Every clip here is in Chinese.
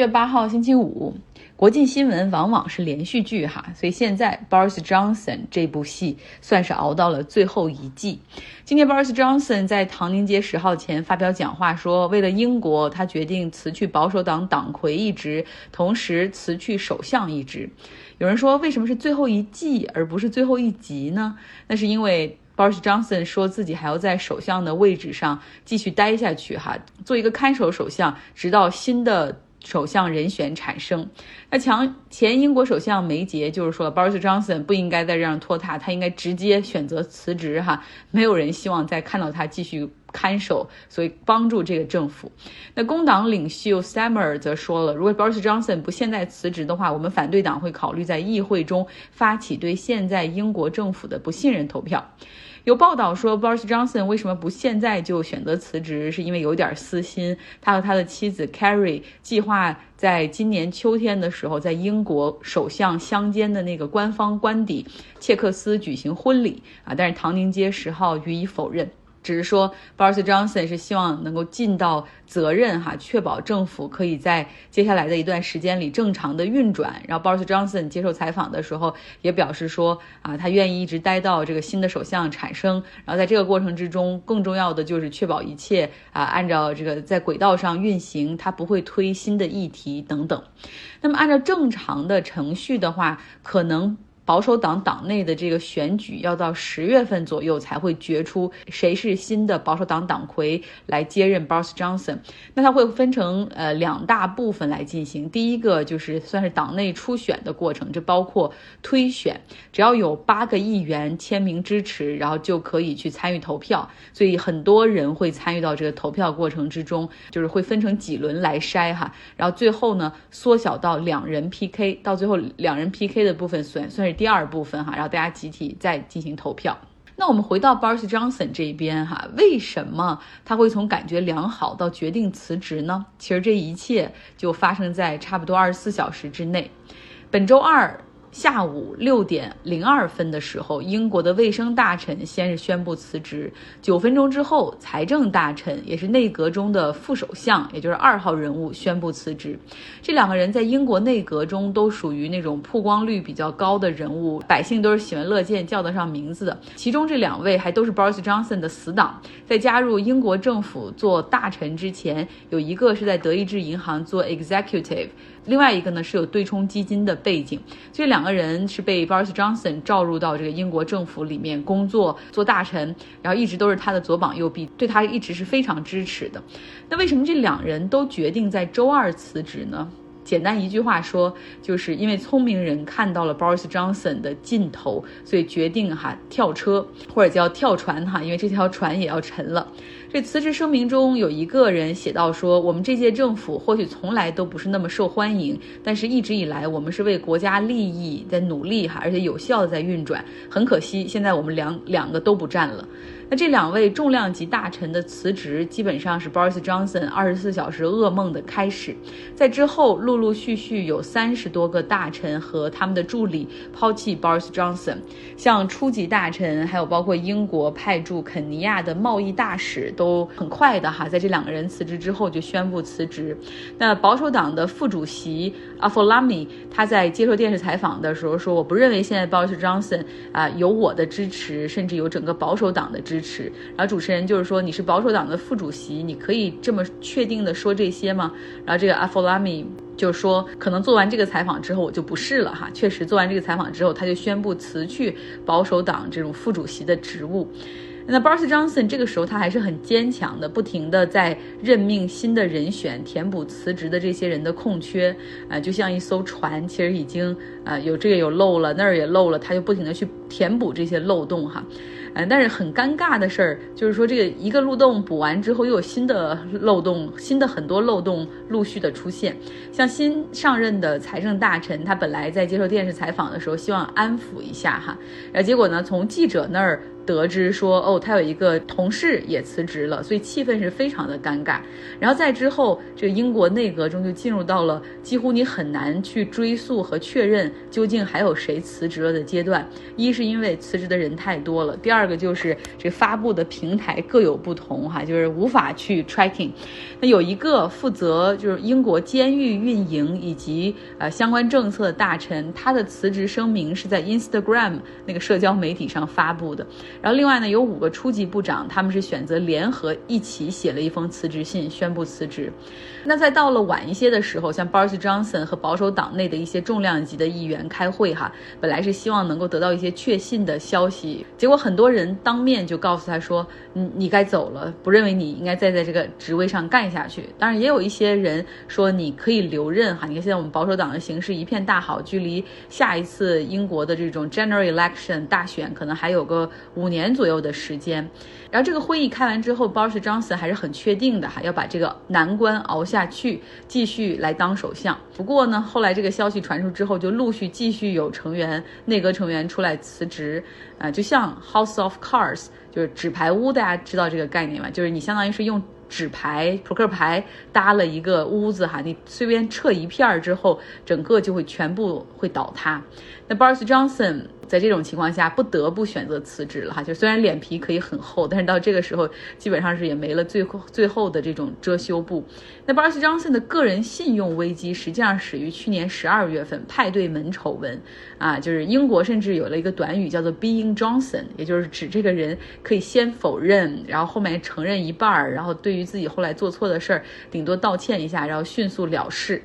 月八号星期五，国际新闻往往是连续剧哈，所以现在 Boris Johnson 这部戏算是熬到了最后一季。今天 Boris Johnson 在唐宁街十号前发表讲话说，为了英国，他决定辞去保守党党魁一职，同时辞去首相一职。有人说，为什么是最后一季而不是最后一集呢？那是因为 Boris Johnson 说自己还要在首相的位置上继续待下去哈，做一个看守首相，直到新的。首相人选产生，那强前英国首相梅杰就是说，Boris Johnson 不应该在这样拖沓，他应该直接选择辞职哈。没有人希望再看到他继续看守，所以帮助这个政府。那工党领袖 Stammer 则说了，如果 Boris Johnson 不现在辞职的话，我们反对党会考虑在议会中发起对现在英国政府的不信任投票。有报道说，Boris Johnson 为什么不现在就选择辞职？是因为有点私心。他和他的妻子 Carrie 计划在今年秋天的时候，在英国首相相间的那个官方官邸切克斯举行婚礼啊，但是唐宁街十号予以否认。只是说，Boris Johnson 是希望能够尽到责任哈，确保政府可以在接下来的一段时间里正常的运转。然后，Boris Johnson 接受采访的时候也表示说，啊，他愿意一直待到这个新的首相产生。然后，在这个过程之中，更重要的就是确保一切啊按照这个在轨道上运行，他不会推新的议题等等。那么，按照正常的程序的话，可能。保守党党内的这个选举要到十月份左右才会决出谁是新的保守党党魁来接任 Boris Johnson。那他会分成呃两大部分来进行。第一个就是算是党内初选的过程，这包括推选，只要有八个议员签名支持，然后就可以去参与投票。所以很多人会参与到这个投票过程之中，就是会分成几轮来筛哈，然后最后呢缩小到两人 PK，到最后两人 PK 的部分算算是。第二部分哈，然后大家集体再进行投票。那我们回到 Boris Johnson 这边哈，为什么他会从感觉良好到决定辞职呢？其实这一切就发生在差不多二十四小时之内。本周二。下午六点零二分的时候，英国的卫生大臣先是宣布辞职。九分钟之后，财政大臣也是内阁中的副首相，也就是二号人物宣布辞职。这两个人在英国内阁中都属于那种曝光率比较高的人物，百姓都是喜闻乐见、叫得上名字的。其中这两位还都是 Boris Johnson 的死党，在加入英国政府做大臣之前，有一个是在德意志银行做 executive。另外一个呢是有对冲基金的背景，这两个人是被 Boris Johnson 召入到这个英国政府里面工作做大臣，然后一直都是他的左膀右臂，对他一直是非常支持的。那为什么这两人都决定在周二辞职呢？简单一句话说，就是因为聪明人看到了 Boris Johnson 的尽头，所以决定哈跳车或者叫跳船哈，因为这条船也要沉了。这辞职声明中有一个人写到说：“我们这届政府或许从来都不是那么受欢迎，但是一直以来我们是为国家利益在努力哈，而且有效的在运转。很可惜，现在我们两两个都不占了。那这两位重量级大臣的辞职，基本上是 Boris Johnson 二十四小时噩梦的开始。在之后，陆陆续续有三十多个大臣和他们的助理抛弃 Boris Johnson，像初级大臣，还有包括英国派驻肯尼亚的贸易大使。”都很快的哈，在这两个人辞职之后就宣布辞职。那保守党的副主席阿弗拉米他在接受电视采访的时候说：“我不认为现在 Boris Johnson 啊有我的支持，甚至有整个保守党的支持。”持然后主持人就是说：“你是保守党的副主席，你可以这么确定的说这些吗？”然后这个阿弗拉米就说：“可能做完这个采访之后我就不是了哈。”确实，做完这个采访之后，他就宣布辞去保守党这种副主席的职务。那 Boris Johnson 这个时候他还是很坚强的，不停的在任命新的人选，填补辞职的这些人的空缺，啊，就像一艘船，其实已经啊有这个有漏了，那儿也漏了，他就不停的去填补这些漏洞哈，嗯，但是很尴尬的事儿就是说这个一个漏洞补完之后，又有新的漏洞，新的很多漏洞陆续的出现，像新上任的财政大臣，他本来在接受电视采访的时候希望安抚一下哈，然后结果呢，从记者那儿。得知说，哦，他有一个同事也辞职了，所以气氛是非常的尴尬。然后在之后，这个英国内阁中就进入到了几乎你很难去追溯和确认究竟还有谁辞职了的阶段。一是因为辞职的人太多了，第二个就是这发布的平台各有不同，哈，就是无法去 tracking。那有一个负责就是英国监狱运营以及呃相关政策的大臣，他的辞职声明是在 Instagram 那个社交媒体上发布的。然后另外呢，有五个初级部长，他们是选择联合一起写了一封辞职信，宣布辞职。那在到了晚一些的时候，像 Boris Johnson 和保守党内的一些重量级的议员开会哈，本来是希望能够得到一些确信的消息，结果很多人当面就告诉他说，你你该走了，不认为你应该再在这个职位上干下去。当然也有一些人说你可以留任哈，你看现在我们保守党的形势一片大好，距离下一次英国的这种 General Election 大选可能还有个五年左右的时间。然后这个会议开完之后，Boris Johnson 还是很确定的哈，要把这个难关熬下去，继续来当首相。不过呢，后来这个消息传出之后，就陆续继续有成员、内阁成员出来辞职，啊，就像 House of Cards，就是纸牌屋，大家知道这个概念吗？就是你相当于是用纸牌、扑克牌搭了一个屋子哈，你随便撤一片儿之后，整个就会全部会倒塌。那 Boris Johnson。在这种情况下，不得不选择辞职了哈。就虽然脸皮可以很厚，但是到这个时候，基本上是也没了最后最后的这种遮羞布。那 Boris Johnson 的个人信用危机，实际上始于去年十二月份派对门丑闻啊，就是英国甚至有了一个短语叫做 Being Johnson，也就是指这个人可以先否认，然后后面承认一半儿，然后对于自己后来做错的事儿，顶多道歉一下，然后迅速了事。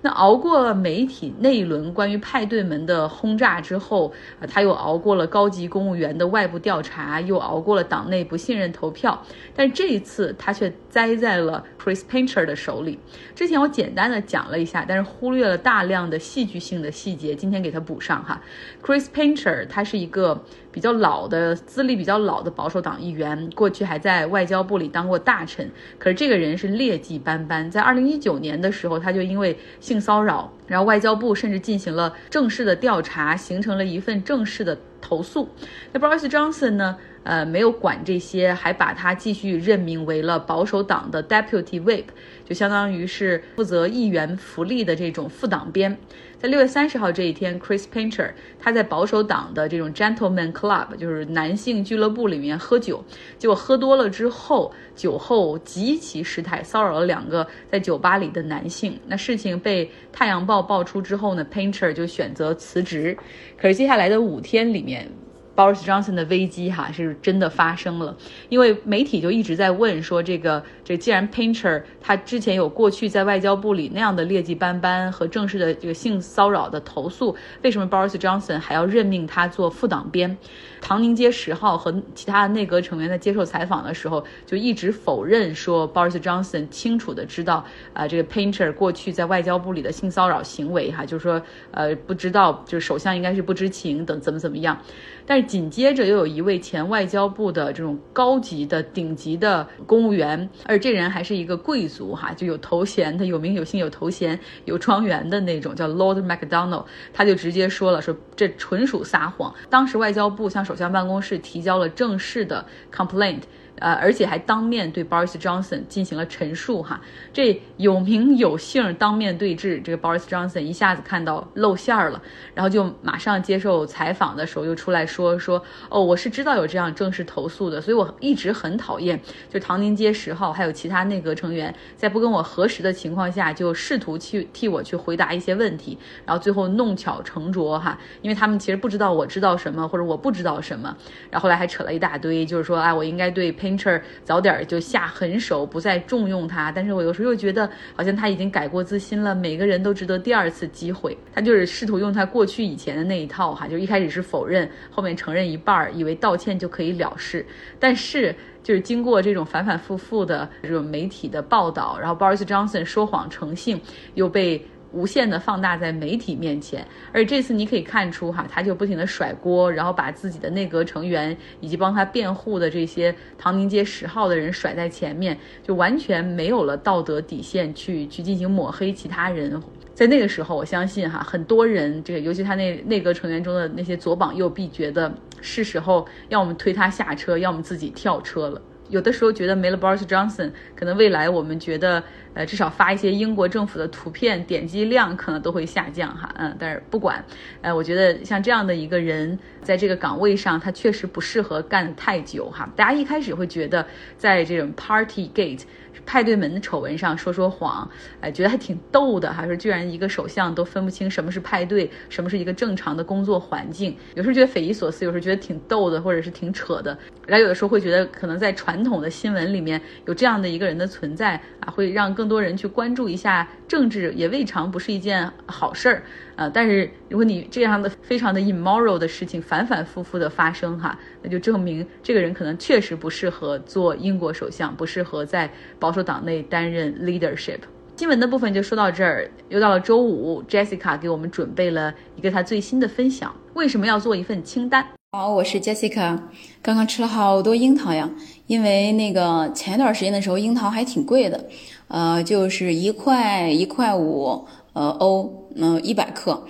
那熬过了媒体那一轮关于派对门的轰炸之后，啊，他又熬过了高级公务员的外部调查，又熬过了党内不信任投票，但这一次他却栽在了 Chris Painter 的手里。之前我简单的讲了一下，但是忽略了大量的戏剧性的细节，今天给他补上哈。Chris Painter 他是一个。比较老的资历比较老的保守党议员，过去还在外交部里当过大臣。可是这个人是劣迹斑斑，在二零一九年的时候，他就因为性骚扰，然后外交部甚至进行了正式的调查，形成了一份正式的投诉。那 Boris Johnson 呢？呃，没有管这些，还把他继续任命为了保守党的 Deputy Whip，就相当于是负责议员福利的这种副党鞭。在六月三十号这一天，Chris Painter 他在保守党的这种 Gentleman Club，就是男性俱乐部里面喝酒，结果喝多了之后，酒后极其失态，骚扰了两个在酒吧里的男性。那事情被《太阳报》爆出之后呢，Painter 就选择辞职。可是接下来的五天里面，Boris Johnson 的危机哈是真的发生了，因为媒体就一直在问说，这个这既然 Painter 他之前有过去在外交部里那样的劣迹斑斑和正式的这个性骚扰的投诉，为什么 Boris Johnson 还要任命他做副党鞭？唐宁街十号和其他的内阁成员在接受采访的时候，就一直否认说 Boris Johnson 清楚的知道啊这个 Painter 过去在外交部里的性骚扰行为哈，就是说呃不知道，就是首相应该是不知情等怎么怎么样。但是紧接着又有一位前外交部的这种高级的顶级的公务员，而这人还是一个贵族哈，就有头衔，他有名有姓有头衔有庄园的那种，叫 Lord Macdonald，他就直接说了说这纯属撒谎。当时外交部向首相办公室提交了正式的 complaint。呃，而且还当面对 Boris Johnson 进行了陈述哈，这有名有姓当面对质，这个 Boris Johnson 一下子看到露馅了，然后就马上接受采访的时候又出来说说，哦，我是知道有这样正式投诉的，所以我一直很讨厌，就唐宁街十号还有其他内阁成员在不跟我核实的情况下，就试图去替我去回答一些问题，然后最后弄巧成拙哈，因为他们其实不知道我知道什么或者我不知道什么，然后来还扯了一大堆，就是说，哎，我应该对 Painter 早点就下狠手，不再重用他。但是我有时候又觉得，好像他已经改过自新了。每个人都值得第二次机会。他就是试图用他过去以前的那一套，哈，就一开始是否认，后面承认一半，以为道歉就可以了事。但是就是经过这种反反复复的这种媒体的报道，然后 Boris Johnson 说谎成性，又被。无限的放大在媒体面前。而这次你可以看出哈，他就不停的甩锅，然后把自己的内阁成员以及帮他辩护的这些唐宁街十号的人甩在前面，就完全没有了道德底线去去进行抹黑其他人。在那个时候，我相信哈，很多人这个，尤其他那内阁成员中的那些左膀右臂，觉得是时候要么推他下车，要么自己跳车了。有的时候觉得没了 Boris Johnson，可能未来我们觉得，呃，至少发一些英国政府的图片，点击量可能都会下降哈，嗯，但是不管，呃，我觉得像这样的一个人，在这个岗位上，他确实不适合干太久哈。大家一开始会觉得，在这种 Party Gate。派对门的丑闻上说说谎，哎，觉得还挺逗的哈。说居然一个首相都分不清什么是派对，什么是一个正常的工作环境，有时候觉得匪夷所思，有时候觉得挺逗的，或者是挺扯的。然后有的时候会觉得，可能在传统的新闻里面有这样的一个人的存在啊，会让更多人去关注一下政治，也未尝不是一件好事儿。呃，但是如果你这样的非常的 immoral 的事情反反复复的发生哈，那就证明这个人可能确实不适合做英国首相，不适合在保保守党内担任 leadership。新闻的部分就说到这儿，又到了周五，Jessica 给我们准备了一个她最新的分享。为什么要做一份清单？好，我是 Jessica，刚刚吃了好多樱桃呀，因为那个前一段时间的时候樱桃还挺贵的，呃，就是一块一块五。呃，欧，嗯，一百克。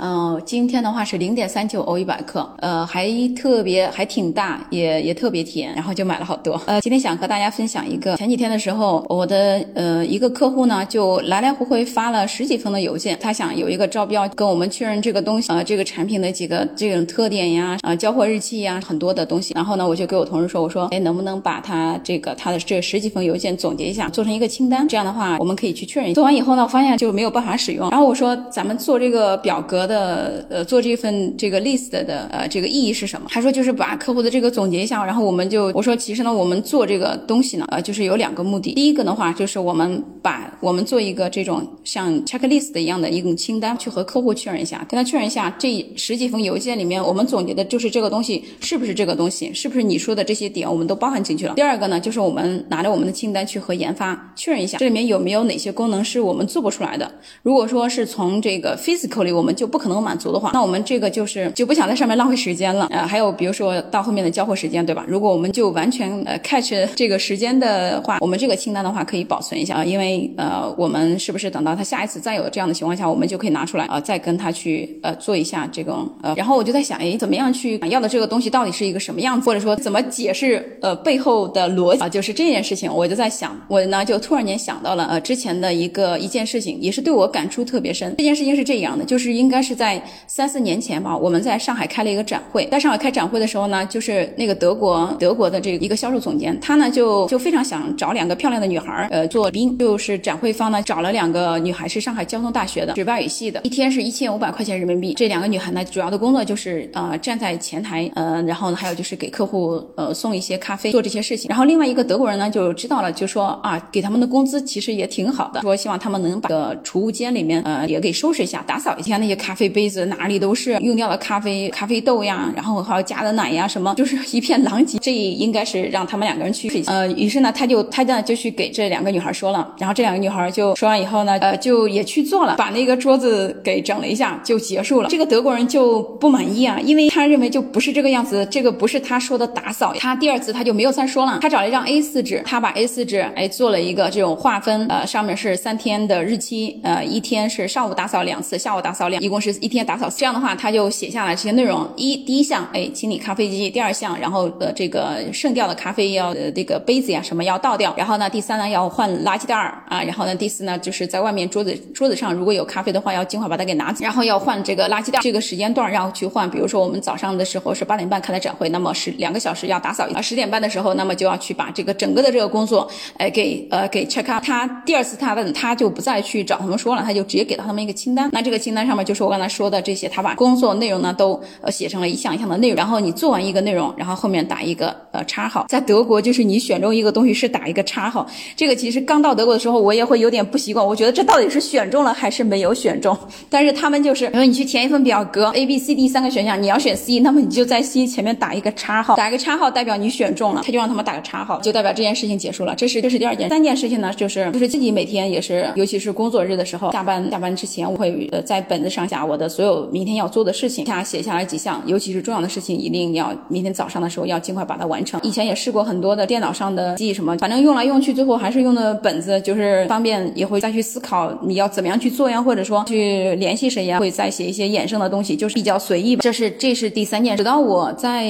嗯，今天的话是零点三九欧一百克，呃，还特别还挺大，也也特别甜，然后就买了好多。呃，今天想和大家分享一个，前几天的时候，我的呃一个客户呢，就来来回回发了十几封的邮件，他想有一个招标，跟我们确认这个东西，呃，这个产品的几个这种特点呀，呃，交货日期呀，很多的东西。然后呢，我就给我同事说，我说，哎，能不能把他这个他的这十几封邮件总结一下，做成一个清单，这样的话我们可以去确认。做完以后呢，发现就没有办法使用。然后我说，咱们做这个表格。的呃，做这份这个 list 的呃，这个意义是什么？他说就是把客户的这个总结一下，然后我们就我说其实呢，我们做这个东西呢，呃，就是有两个目的。第一个的话，就是我们把我们做一个这种像 checklist 一样的一种清单，去和客户确认一下，跟他确认一下这十几封邮件里面我们总结的就是这个东西是不是这个东西，是不是你说的这些点我们都包含进去了。第二个呢，就是我们拿着我们的清单去和研发确认一下，这里面有没有哪些功能是我们做不出来的。如果说是从这个 physical 里，我们就不可能满足的话，那我们这个就是就不想在上面浪费时间了。呃，还有比如说到后面的交货时间，对吧？如果我们就完全呃 catch 这个时间的话，我们这个清单的话可以保存一下啊，因为呃，我们是不是等到他下一次再有这样的情况下，我们就可以拿出来啊，再跟他去呃做一下这种呃。然后我就在想，哎，怎么样去要的这个东西到底是一个什么样子，或者说怎么解释呃背后的逻辑啊？就是这件事情，我就在想，我呢就突然间想到了呃之前的一个一件事情，也是对我感触特别深。这件事情是这样的，就是应该是是在。三四年前吧，我们在上海开了一个展会。在上海开展会的时候呢，就是那个德国德国的这一个销售总监，他呢就就非常想找两个漂亮的女孩儿，呃，做宾。就是展会方呢找了两个女孩，是上海交通大学的，是外语系的，一天是一千五百块钱人民币。这两个女孩呢，主要的工作就是呃站在前台，呃，然后呢还有就是给客户呃送一些咖啡，做这些事情。然后另外一个德国人呢就知道了，就说啊，给他们的工资其实也挺好的，说希望他们能把个储物间里面呃也给收拾一下，打扫一下那些咖杯子哪。里都是用掉了咖啡、咖啡豆呀，然后还有加的奶呀，什么就是一片狼藉。这应该是让他们两个人去呃，于是呢，他就他呢就去给这两个女孩说了，然后这两个女孩就说完以后呢，呃，就也去做了，把那个桌子给整了一下，就结束了。这个德国人就不满意啊，因为他认为就不是这个样子，这个不是他说的打扫。他第二次他就没有再说了，他找了一张 A4 纸，他把 A4 纸哎做了一个这种划分，呃，上面是三天的日期，呃，一天是上午打扫两次，下午打扫两，一共是一天打扫。这样的话，他就写下来这些内容。一，第一项，哎，清理咖啡机；第二项，然后呃，这个剩掉的咖啡要呃这个杯子呀什么要倒掉。然后呢，第三呢要换垃圾袋儿啊。然后呢，第四呢就是在外面桌子桌子上如果有咖啡的话，要尽快把它给拿走。然后要换这个垃圾袋，这个时间段要去换。比如说我们早上的时候是八点半开的展会，那么是两个小时要打扫一啊。十点半的时候，那么就要去把这个整个的这个工作，哎，给呃给 check up。他第二次他问他就不再去找他们说了，他就直接给到他们一个清单。那这个清单上面就说。我刚才说的这些，他把工作内容呢都呃写成了一项一项的内容，然后你做完一个内容，然后后面打一个呃叉号。在德国，就是你选中一个东西是打一个叉号。这个其实刚到德国的时候，我也会有点不习惯，我觉得这到底是选中了还是没有选中？但是他们就是，比如你去填一份表格，A、B、C、D 三个选项，你要选 C，那么你就在 C 前面打一个叉号，打一个叉号代表你选中了，他就让他们打个叉号，就代表这件事情结束了。这是这是第二件，三件事情呢，就是就是自己每天也是，尤其是工作日的时候，下班下班之前，我会呃在本子上下把我的所有明天要做的事情，下写下来几项，尤其是重要的事情，一定要明天早上的时候要尽快把它完成。以前也试过很多的电脑上的记忆什么，反正用来用去，最后还是用的本子，就是方便，也会再去思考你要怎么样去做呀，或者说去联系谁呀，会再写一些衍生的东西，就是比较随意吧。这是这是第三件。直到我在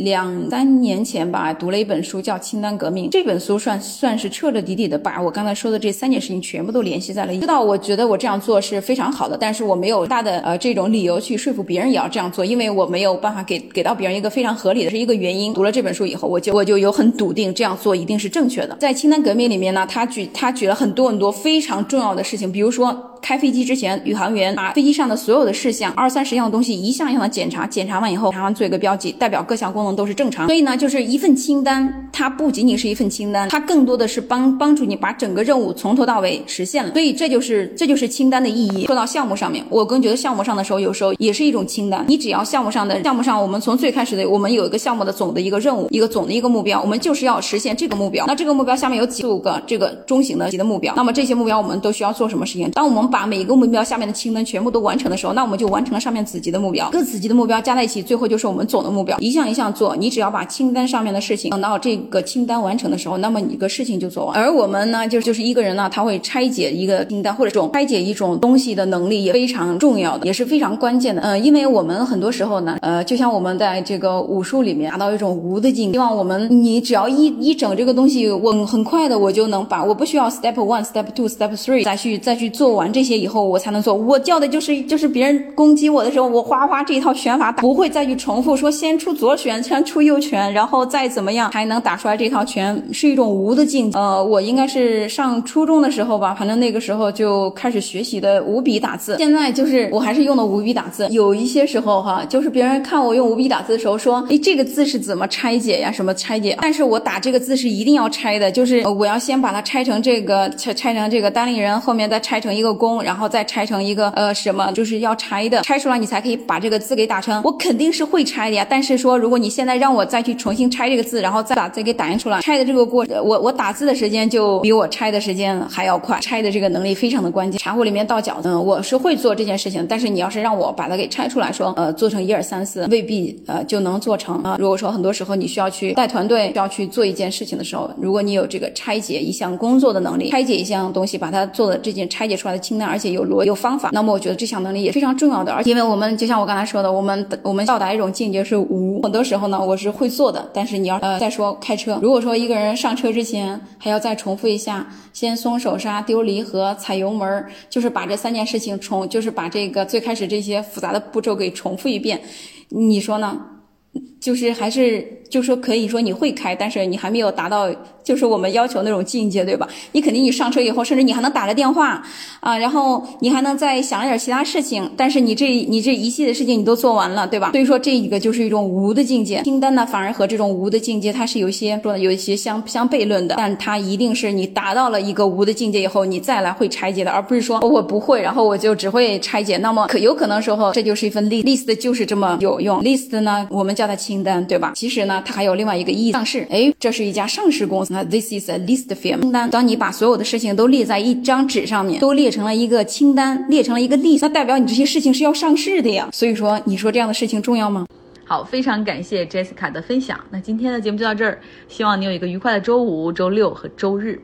两三年前吧，读了一本书叫《清单革命》，这本书算算是彻彻底底的把我刚才说的这三件事情全部都联系在了一。知道我觉得我这样做是非常好的，但是我没有大的呃这种理由去说服别人也要这样做，因为我没有办法给给到别人一个非常合理的是一个原因。读了这本书以后，我就我就有很笃定这样做一定是正确的。在清单革命里面呢，他举他举了很多很多非常重要的事情，比如说。开飞机之前，宇航员把飞机上的所有的事项，二三十样东西一项一项的检查，检查完以后，然后做一个标记，代表各项功能都是正常。所以呢，就是一份清单，它不仅仅是一份清单，它更多的是帮帮助你把整个任务从头到尾实现了。所以这就是这就是清单的意义。说到项目上面，我更觉得项目上的时候，有时候也是一种清单。你只要项目上的项目上，我们从最开始的我们有一个项目的总的一个任务，一个总的一个目标，我们就是要实现这个目标。那这个目标下面有几个这个中型的级的目标，那么这些目标我们都需要做什么事情？当我们把每一个目标下面的清单全部都完成的时候，那我们就完成了上面子级的目标。各子级的目标加在一起，最后就是我们总的目标。一项一项做，你只要把清单上面的事情等到这个清单完成的时候，那么你个事情就做完。而我们呢，就就是一个人呢，他会拆解一个清单或者这种拆解一种东西的能力也非常重要的，也是非常关键的。嗯，因为我们很多时候呢，呃，就像我们在这个武术里面达到一种无的境，希望我们你只要一一整这个东西，我很快的我就能把，我不需要 step one、step two、step three 再去再去做完这些以后，我才能做。我叫的就是就是别人攻击我的时候，我哗哗这一套拳法打，不会再去重复说先出左拳，先出右拳，然后再怎么样才能打出来这套拳，是一种无的境界。呃，我应该是上初中的时候吧，反正那个时候就开始学习的五笔打字。现在就是我还是用的五笔打字，有一些时候哈，就是别人看我用五笔打字的时候说，哎，这个字是怎么拆解呀？什么拆解？但是我打这个字是一定要拆的，就是我要先把它拆成这个拆拆成这个单立人，后面再拆成一个弓，然后再拆成。一个呃什么就是要拆的，拆出来你才可以把这个字给打成。我肯定是会拆的呀，但是说如果你现在让我再去重新拆这个字，然后再把字给打印出来，拆的这个过，我我打字的时间就比我拆的时间还要快。拆的这个能力非常的关键。茶壶里面倒饺子，我是会做这件事情，但是你要是让我把它给拆出来说，呃，做成一二三四，未必呃就能做成啊。如果说很多时候你需要去带团队，需要去做一件事情的时候，如果你有这个拆解一项工作的能力，拆解一项东西，把它做的这件拆解出来的清单，而且有逻有方。法，那么我觉得这项能力也非常重要的，而因为我们就像我刚才说的，我们我们到达一种境界是无，很多时候呢我是会做的，但是你要呃再说开车，如果说一个人上车之前还要再重复一下，先松手刹、丢离合、踩油门，就是把这三件事情重，就是把这个最开始这些复杂的步骤给重复一遍，你说呢？就是还是就说可以说你会开，但是你还没有达到就是我们要求那种境界，对吧？你肯定你上车以后，甚至你还能打个电话啊，然后你还能再想一点其他事情，但是你这你这一系列事情你都做完了，对吧？所以说这一个就是一种无的境界。清单呢，反而和这种无的境界它是有一些说有一些相相悖论的，但它一定是你达到了一个无的境界以后，你再来会拆解的，而不是说我不会，然后我就只会拆解。那么可有可能时候这就是一份 list list 就是这么有用。list 呢，我们叫它清。清单对吧？其实呢，它还有另外一个意义，上市。哎，这是一家上市公司。那 this is a list firm。清单，当你把所有的事情都列在一张纸上面，都列成了一个清单，列成了一个 list，那代表你这些事情是要上市的呀。所以说，你说这样的事情重要吗？好，非常感谢 Jessica 的分享。那今天的节目就到这儿，希望你有一个愉快的周五、周六和周日。